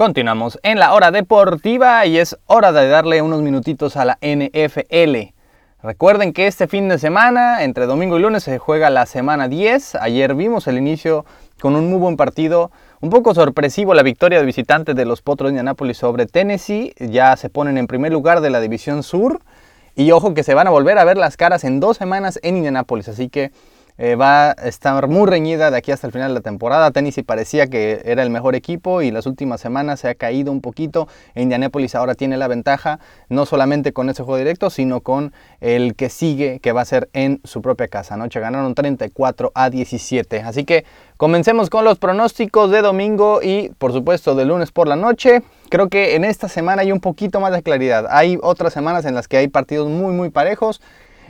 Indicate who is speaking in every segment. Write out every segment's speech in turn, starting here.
Speaker 1: Continuamos en la hora deportiva y es hora de darle unos minutitos a la NFL. Recuerden que este fin de semana, entre domingo y lunes, se juega la semana 10. Ayer vimos el inicio con un muy buen partido. Un poco sorpresivo la victoria de visitantes de los Potros de Indianapolis sobre Tennessee. Ya se ponen en primer lugar de la División Sur. Y ojo que se van a volver a ver las caras en dos semanas en Indianapolis. Así que eh, va a estar muy reñida de aquí hasta el final de la temporada. Tennessee parecía que era el mejor equipo y las últimas semanas se ha caído un poquito. Indianapolis ahora tiene la ventaja, no solamente con ese juego directo, sino con el que sigue, que va a ser en su propia casa. Anoche ganaron 34 a 17. Así que comencemos con los pronósticos de domingo y por supuesto de lunes por la noche. Creo que en esta semana hay un poquito más de claridad. Hay otras semanas en las que hay partidos muy muy parejos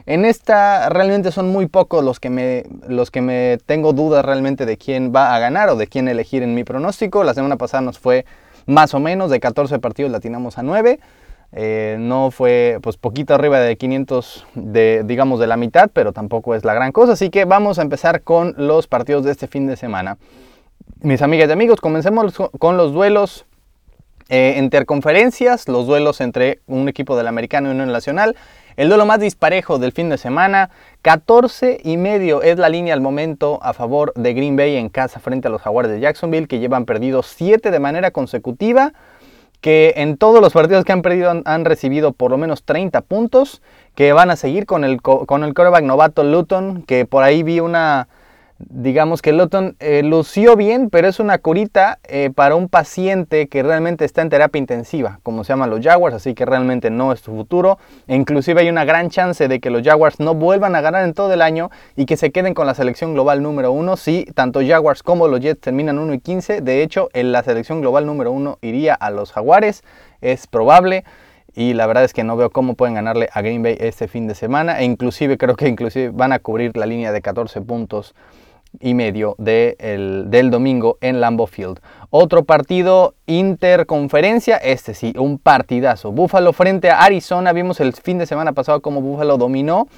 Speaker 1: en esta realmente son muy pocos los que, me, los que me tengo dudas realmente de quién va a ganar o de quién elegir en mi pronóstico. La semana pasada nos fue más o menos, de 14 partidos latinamos a 9. Eh, no fue pues poquito arriba de 500 de digamos de la mitad, pero tampoco es la gran cosa. Así que vamos a empezar con los partidos de este fin de semana. Mis amigas y amigos, comencemos con los duelos eh, interconferencias, los duelos entre un equipo del americano y uno nacional. El duelo más disparejo del fin de semana, 14 y medio es la línea al momento a favor de Green Bay en casa frente a los Jaguars de Jacksonville que llevan perdido 7 de manera consecutiva, que en todos los partidos que han perdido han, recibido por lo menos 30 puntos, que van a seguir con el, con el quarterback novato Luton, que por ahí vi una digamos que Lotton eh, lució bien, pero es una curita eh, para un paciente que realmente está en terapia intensiva, como se llaman los Jaguars, así que realmente no es su futuro. E inclusive hay una gran chance de que los Jaguars no vuelvan a ganar en todo el año y que se queden con la selección global número uno si tanto Jaguars como los Jets terminan 1 y 15. De hecho, en la selección global número uno iría a los Jaguares, es probable. Y la verdad es que no veo cómo pueden ganarle a Green Bay este fin de semana. E inclusive creo que inclusive van a cubrir la línea de 14 puntos y medio del domingo en Lambeau Field. Otro partido interconferencia, este sí, un partidazo. Buffalo frente a Arizona. Vimos el fin de semana pasado cómo Buffalo dominó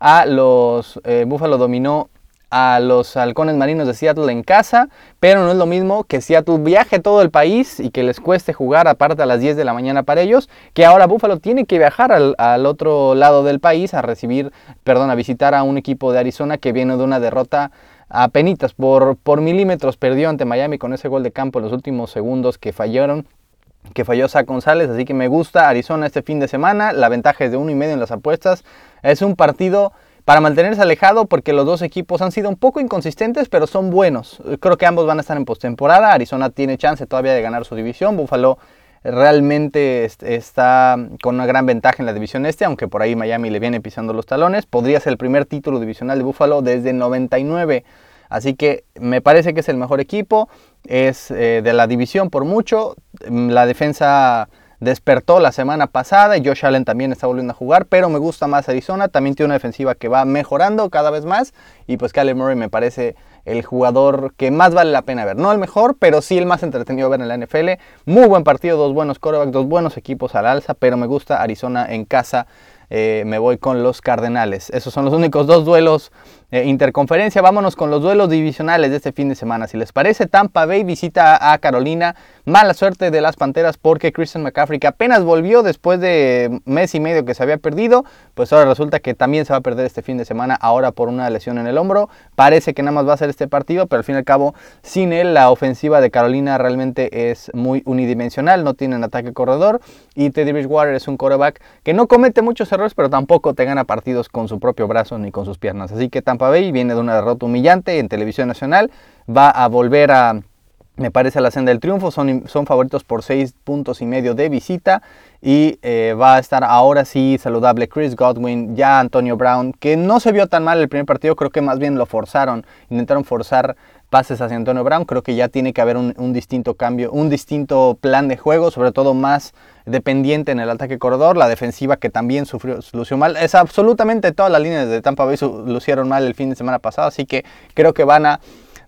Speaker 1: a los eh, Buffalo dominó a los halcones marinos de Seattle en casa, pero no es lo mismo que Seattle viaje todo el país y que les cueste jugar aparte a las 10 de la mañana para ellos, que ahora Buffalo tiene que viajar al, al otro lado del país a recibir, perdón, a visitar a un equipo de Arizona que viene de una derrota a penitas por, por milímetros perdió ante Miami con ese gol de campo en los últimos segundos que fallaron que falló Zach González, así que me gusta Arizona este fin de semana, la ventaja es de uno y medio en las apuestas, es un partido para mantenerse alejado porque los dos equipos han sido un poco inconsistentes, pero son buenos. Creo que ambos van a estar en postemporada. Arizona tiene chance todavía de ganar su división. Buffalo realmente está con una gran ventaja en la división este, aunque por ahí Miami le viene pisando los talones. Podría ser el primer título divisional de Buffalo desde 99. Así que me parece que es el mejor equipo. Es eh, de la división por mucho. La defensa despertó la semana pasada y Josh Allen también está volviendo a jugar, pero me gusta más Arizona. También tiene una defensiva que va mejorando cada vez más. Y pues Kyler Murray me parece el jugador que más vale la pena ver. No el mejor, pero sí el más entretenido ver en la NFL. Muy buen partido, dos buenos quarterbacks, dos buenos equipos al alza, pero me gusta Arizona en casa. Eh, me voy con los Cardenales. Esos son los únicos dos duelos eh, interconferencia. Vámonos con los duelos divisionales de este fin de semana. Si les parece, Tampa Bay visita a Carolina. Mala suerte de las Panteras porque Christian McCaffrey, que apenas volvió después de mes y medio que se había perdido, pues ahora resulta que también se va a perder este fin de semana, ahora por una lesión en el hombro. Parece que nada más va a ser este partido, pero al fin y al cabo, sin él, la ofensiva de Carolina realmente es muy unidimensional, no tienen ataque corredor. Y Teddy Bridgewater es un quarterback que no comete muchos errores, pero tampoco te gana partidos con su propio brazo ni con sus piernas. Así que Tampa Bay viene de una derrota humillante en televisión nacional, va a volver a me parece la senda del triunfo, son, son favoritos por 6 puntos y medio de visita y eh, va a estar ahora sí saludable Chris Godwin, ya Antonio Brown, que no se vio tan mal el primer partido, creo que más bien lo forzaron, intentaron forzar pases hacia Antonio Brown, creo que ya tiene que haber un, distinto cambio, un distinto plan de juego, sobre todo más dependiente en el ataque corredor, la defensiva que también sufrió, lució mal, es absolutamente todas las líneas de Tampa Bay lucieron mal el fin de semana pasado, así que creo que van a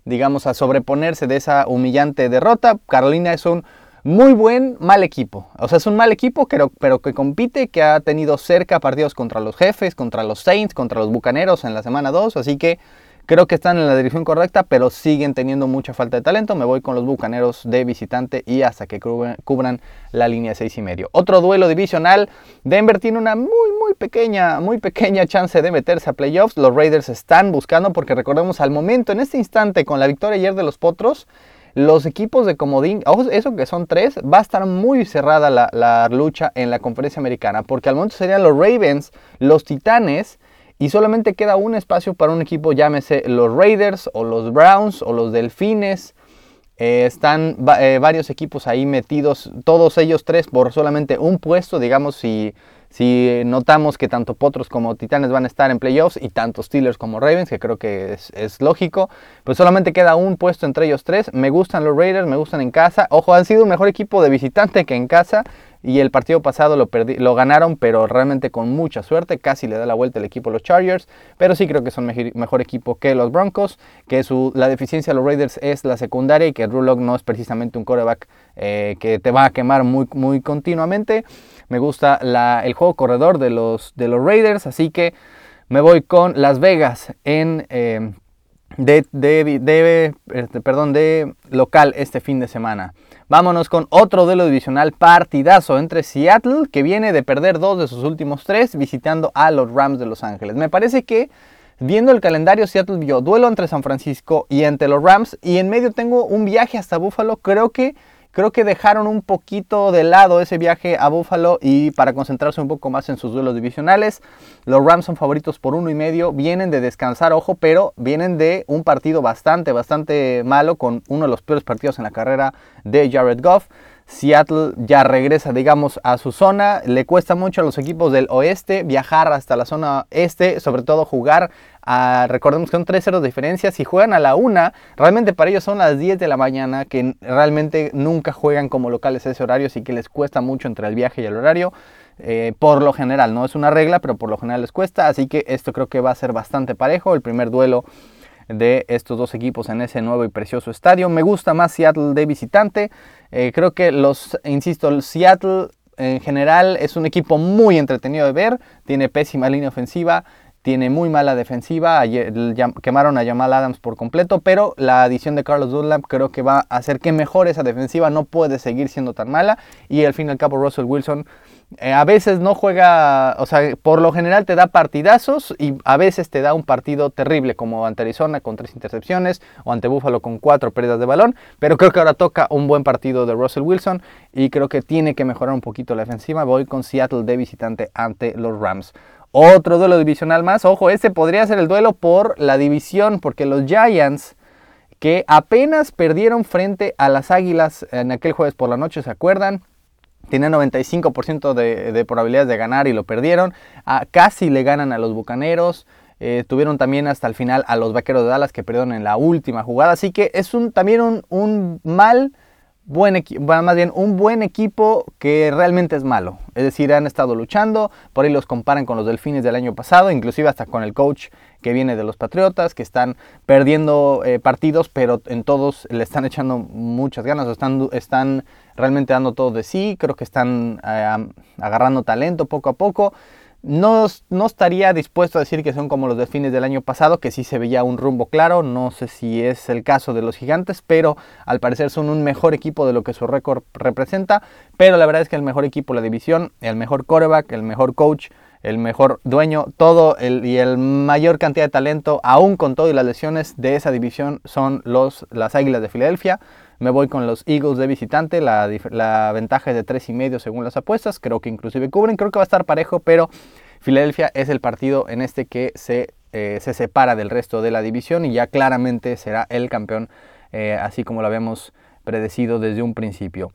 Speaker 1: digamos, a sobreponerse de esa humillante derrota. Carolina es un muy buen mal equipo. O sea, es un mal equipo, pero, pero que compite, que ha tenido cerca partidos contra los jefes, contra los Saints, contra los Bucaneros en la semana 2. Así que Creo que están en la dirección correcta, pero siguen teniendo mucha falta de talento. Me voy con los Bucaneros de visitante y hasta que cubran la línea 6 y medio. Otro duelo divisional. Denver tiene una muy, muy pequeña, muy pequeña chance de meterse a playoffs. Los Raiders están buscando porque recordemos al momento, en este instante, con la victoria ayer de los Potros, los equipos de comodín, eso que son tres, va a estar muy cerrada la, lucha en la conferencia americana, porque al momento serían los Ravens, los Titanes, y solamente queda un espacio para un equipo, llámese los Raiders o los Browns o los Delfines. Eh, están eh, varios equipos ahí metidos, todos ellos tres por solamente un puesto, digamos, si si notamos que tanto Potros como Titanes van a estar en playoffs y tanto Steelers como Ravens, que creo que es, lógico, pues solamente queda un puesto entre ellos tres. Me gustan los Raiders, me gustan en casa. Ojo, han sido un mejor equipo de visitante que en casa. Y el partido pasado lo, lo ganaron, pero realmente con mucha suerte. Casi le da la vuelta el equipo a los Chargers. Pero sí creo que son mejor, equipo que los Broncos. Que su, la deficiencia de los Raiders es la secundaria y que Drew no es precisamente un coreback eh, que te va a quemar muy, muy continuamente. Me gusta el juego corredor de los, de los Raiders, así que me voy con Las Vegas en... Eh, de, de, este, perdón, de local este fin de semana. Vámonos con otro duelo divisional partidazo entre Seattle, que viene de perder dos de sus últimos tres, visitando a los Rams de Los Ángeles. Me parece que, viendo el calendario, Seattle vio duelo entre San Francisco y entre los Rams, y en medio tengo un viaje hasta Buffalo. Creo que Creo que dejaron un poquito de lado ese viaje a Buffalo y para concentrarse un poco más en sus duelos divisionales. Los Rams son favoritos por uno y medio. Vienen de descansar, ojo, pero vienen de un partido bastante, bastante malo con uno de los peores partidos en la carrera de Jared Goff. Seattle ya regresa, digamos, a su zona. Le cuesta mucho a los equipos del oeste viajar hasta la zona este, sobre todo jugar. A, recordemos que son 3-0 de diferencia. Si juegan a la 1, realmente para ellos son las 10 de la mañana, que realmente nunca juegan como locales a ese horario, así que les cuesta mucho entre el viaje y el horario. Eh, por lo general, no es una regla, pero por lo general les cuesta. Así que esto creo que va a ser bastante parejo. El primer duelo de estos dos equipos en ese nuevo y precioso estadio. Me gusta más Seattle de visitante. Eh, creo que los, insisto, el Seattle en general es un equipo muy entretenido de ver. Tiene pésima línea ofensiva. Tiene muy mala defensiva. Ayer, quemaron a Jamal Adams por completo. Pero la adición de Carlos Dunlap creo que va a hacer que mejore esa defensiva. No puede seguir siendo tan mala. Y al fin y al cabo Russell Wilson eh, a veces no juega, o sea, por lo general te da partidazos y a veces te da un partido terrible, como ante Arizona con tres intercepciones o ante Buffalo con cuatro pérdidas de balón. Pero creo que ahora toca un buen partido de Russell Wilson y creo que tiene que mejorar un poquito la defensiva. Voy con Seattle de visitante ante los Rams. Otro duelo divisional más. Ojo, este podría ser el duelo por la división, porque los Giants que apenas perdieron frente a las Águilas en aquel jueves por la noche, ¿se acuerdan? Tiene 95% de, probabilidades de ganar y lo perdieron. Ah, casi le ganan a los Bucaneros. Eh, tuvieron también hasta el final a los Vaqueros de Dallas que perdieron en la última jugada. Así que es un, también un, un mal buen equipo, más bien un buen equipo que realmente es malo. Es decir, han estado luchando, por ahí los comparan con los Delfines del año pasado, inclusive hasta con el coach que viene de los Patriotas, que están perdiendo eh, partidos, pero en todos le están echando muchas ganas, están, están realmente dando todo de sí, creo que están eh, agarrando talento poco a poco. No, no, estaría dispuesto a decir que son como los delfines del año pasado, que sí se veía un rumbo claro. No sé si es el caso de los gigantes, pero al parecer son un mejor equipo de lo que su récord representa. Pero la verdad es que el mejor equipo de la división, el mejor quarterback, el mejor coach, el mejor dueño, todo el, y el mayor cantidad de talento, aún con todo y las lesiones de esa división, son los, las Águilas de Filadelfia. Me voy con los Eagles de visitante. La, ventaja es de 3,5 según las apuestas. Creo que inclusive cubren. Creo que va a estar parejo, pero Filadelfia es el partido en este que se, eh, se separa del resto de la división y ya claramente será el campeón, eh, así como lo habíamos predecido desde un principio.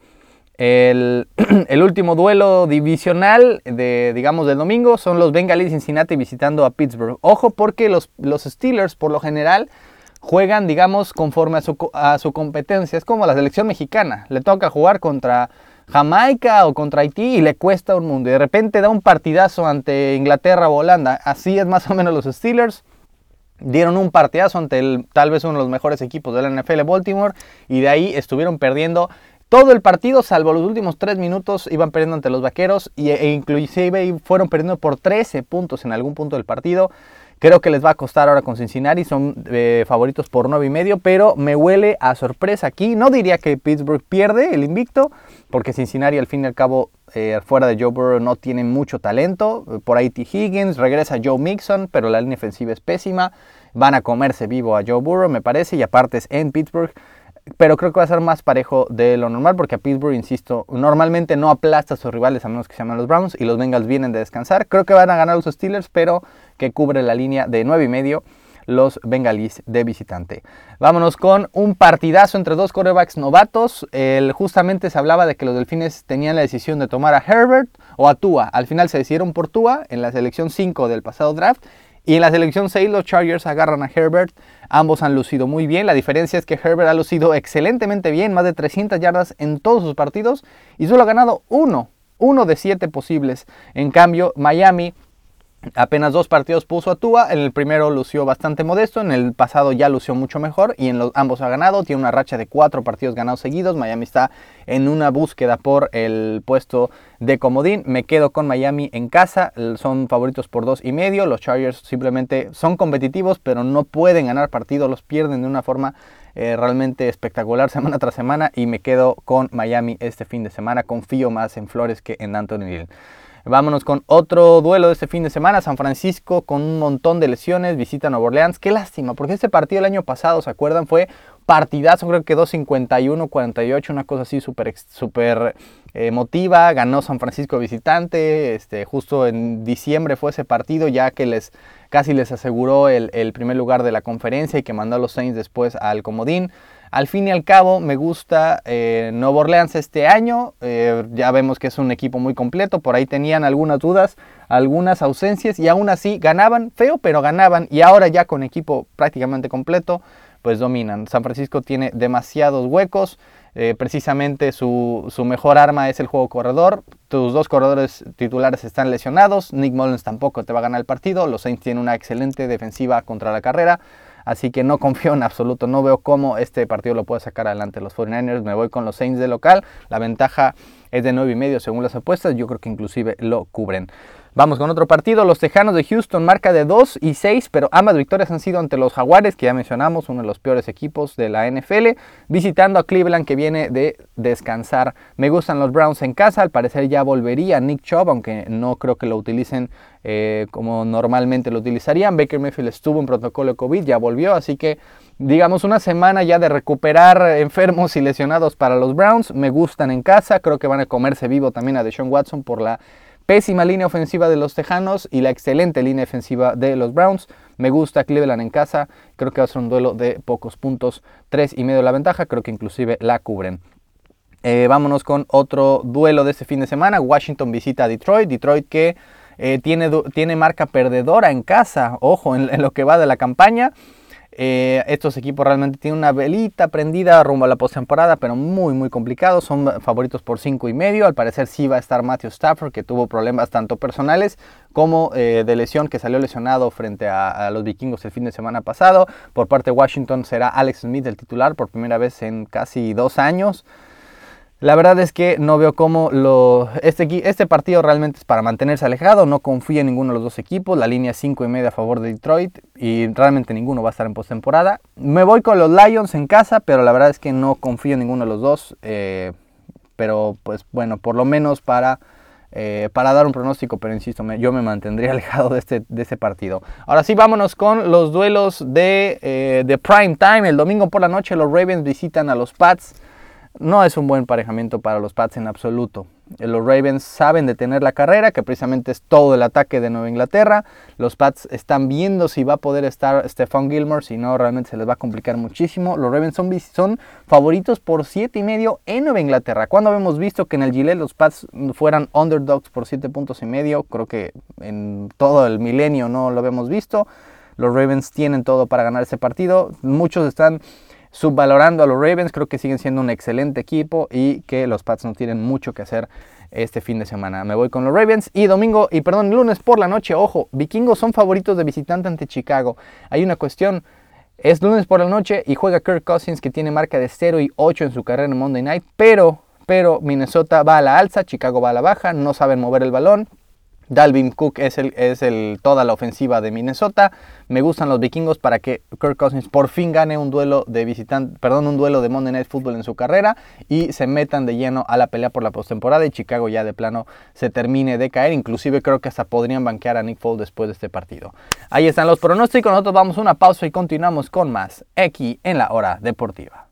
Speaker 1: El, último duelo divisional de, digamos, del domingo son los Bengalis Cincinnati visitando a Pittsburgh. Ojo porque los, los Steelers por lo general juegan, digamos, conforme a su, a su competencia. Es como la selección mexicana. Le toca jugar contra Jamaica o contra Haití y le cuesta un mundo. Y de repente da un partidazo ante Inglaterra o Holanda. Así es más o menos los Steelers. Dieron un partidazo ante el, tal vez uno de los mejores equipos de la NFL, Baltimore, y de ahí estuvieron perdiendo todo el partido, salvo los últimos tres minutos, iban perdiendo ante los vaqueros y, e inclusive fueron perdiendo por 13 puntos en algún punto del partido. Creo que les va a costar ahora con Cincinnati, son eh, favoritos por 9 y medio, pero me huele a sorpresa aquí. No diría que Pittsburgh pierde el invicto, porque Cincinnati al fin y al cabo eh, fuera de Joe Burrow no tiene mucho talento. Por ahí T. Higgins, regresa Joe Mixon, pero la línea ofensiva es pésima. Van a comerse vivo a Joe Burrow, me parece, y aparte es en Pittsburgh pero creo que va a ser más parejo de lo normal porque a Pittsburgh, insisto, normalmente no aplasta a sus rivales a menos que se llamen los Browns y los Bengals vienen de descansar. Creo que van a ganar los Steelers, pero que cubre la línea de 9 y medio los Bengalis de visitante. Vámonos con un partidazo entre dos quarterbacks novatos. El, justamente se hablaba de que los Delfines tenían la decisión de tomar a Herbert o a Tua. Al final se decidieron por Tua en la selección 5 del pasado draft y en la selección 6 los Chargers agarran a Herbert. Ambos han lucido muy bien. La diferencia es que Herbert ha lucido excelentemente bien, más de 300 yardas en todos sus partidos y solo ha ganado uno, uno de siete posibles. En cambio, Miami Apenas dos partidos puso a Tua, en el primero lució bastante modesto, en el pasado ya lució mucho mejor y en los, ambos ha ganado, tiene una racha de cuatro partidos ganados seguidos, Miami está en una búsqueda por el puesto de comodín, me quedo con Miami en casa, son favoritos por dos y medio, los Chargers simplemente son competitivos pero no pueden ganar partidos, los pierden de una forma eh, realmente espectacular semana tras semana. Y me quedo con Miami este fin de semana, confío más en Flores que en Anthony Hill. Vámonos con otro duelo de este fin de semana. San Francisco con un montón de lesiones, visita Nueva Orleans. Qué lástima, porque este partido el año pasado, ¿se acuerdan? Fue partidazo, creo que quedó 51-48, una cosa así súper super, emotiva. Ganó San Francisco visitante. Este, justo en diciembre fue ese partido, ya que les casi les aseguró el, el primer lugar de la conferencia y que mandó a los Saints después al Comodín. Al fin y al cabo, me gusta eh, Nuevo Orleans este año. Eh, ya vemos que es un equipo muy completo. Por ahí tenían algunas dudas, algunas ausencias y aún así ganaban, feo, pero ganaban. Y ahora ya con equipo prácticamente completo, pues dominan. San Francisco tiene demasiados huecos. Eh, precisamente su, su, mejor arma es el juego corredor. Tus dos corredores titulares están lesionados. Nick Mullins tampoco te va a ganar el partido. Los Saints tienen una excelente defensiva contra la carrera. Así que no confío en absoluto, no veo cómo este partido lo puede sacar adelante los 49ers. Me voy con los Saints de local. La ventaja es de 9 y medio según las apuestas. Yo creo que inclusive lo cubren. Vamos con otro partido, los Tejanos de Houston, marca de 2 y 6, pero ambas victorias han sido ante los Jaguares, que ya mencionamos, uno de los peores equipos de la NFL, visitando a Cleveland, que viene de descansar. Me gustan los Browns en casa, al parecer ya volvería Nick Chubb, aunque no creo que lo utilicen eh, como normalmente lo utilizarían. Baker Mayfield estuvo en protocolo COVID, ya volvió, así que digamos una semana ya de recuperar enfermos y lesionados para los Browns. Me gustan en casa, creo que van a comerse vivo también a Deshaun Watson por la pésima línea ofensiva de los Tejanos y la excelente línea ofensiva de los Browns. Me gusta Cleveland en casa, creo que va a ser un duelo de pocos puntos, tres y medio la ventaja, creo que inclusive la cubren. Eh, vámonos con otro duelo de este fin de semana. Washington visita a Detroit. Detroit que eh, tiene, tiene, marca perdedora en casa, ojo, en, lo que va de la campaña. Eh, estos equipos realmente tienen una velita prendida rumbo a la postemporada, pero muy, muy complicado. Son favoritos por 5 y medio. Al parecer sí va a estar Matthew Stafford, que tuvo problemas tanto personales como eh, de lesión, que salió lesionado frente a, los vikingos el fin de semana pasado. Por parte de Washington será Alex Smith el titular por primera vez en casi dos años. La verdad es que no veo cómo lo, este, este partido realmente es para mantenerse alejado. No confío en ninguno de los dos equipos. La línea 5 y media a favor de Detroit y realmente ninguno va a estar en postemporada. Me voy con los Lions en casa, pero la verdad es que no confío en ninguno de los dos. Eh, pero pues bueno, por lo menos para, eh, para dar un pronóstico, pero insisto, yo me mantendría alejado de este, de ese partido. Ahora sí, vámonos con los duelos de, eh, de prime time. El domingo por la noche los Ravens visitan a los Pats. No es un buen parejamiento para los Pats en absoluto. Los Ravens saben detener la carrera, que precisamente es todo el ataque de Nueva Inglaterra. Los Pats están viendo si va a poder estar Stephon Gilmore, si no, realmente se les va a complicar muchísimo. Los Ravens son, son favoritos por 7 y medio en Nueva Inglaterra. Cuando habíamos visto que en el Gillette los Pats fueran underdogs por 7 puntos y medio, creo que en todo el milenio no lo habíamos visto. Los Ravens tienen todo para ganar ese partido. Muchos están subvalorando a los Ravens. Creo que siguen siendo un excelente equipo y que los Pats no tienen mucho que hacer este fin de semana. Me voy con los Ravens y domingo, y perdón, lunes por la noche, ojo, vikingos son favoritos de visitante ante Chicago. Hay una cuestión, es lunes por la noche y juega Kirk Cousins que tiene marca de 0 y 8 en su carrera en Monday Night, pero, pero Minnesota va a la alza, Chicago va a la baja, no saben mover el balón. Dalvin Cook es, el, es el, toda la ofensiva de Minnesota. Me gustan los vikingos para que Kirk Cousins por fin gane un duelo de visitante, perdón, un duelo de Monday Night Football en su carrera y se metan de lleno a la pelea por la postemporada y Chicago ya de plano se termine de caer. Inclusive creo que hasta podrían banquear a Nick Foles después de este partido. Ahí están los pronósticos. Nosotros vamos a una pausa y continuamos con más aquí en la hora deportiva.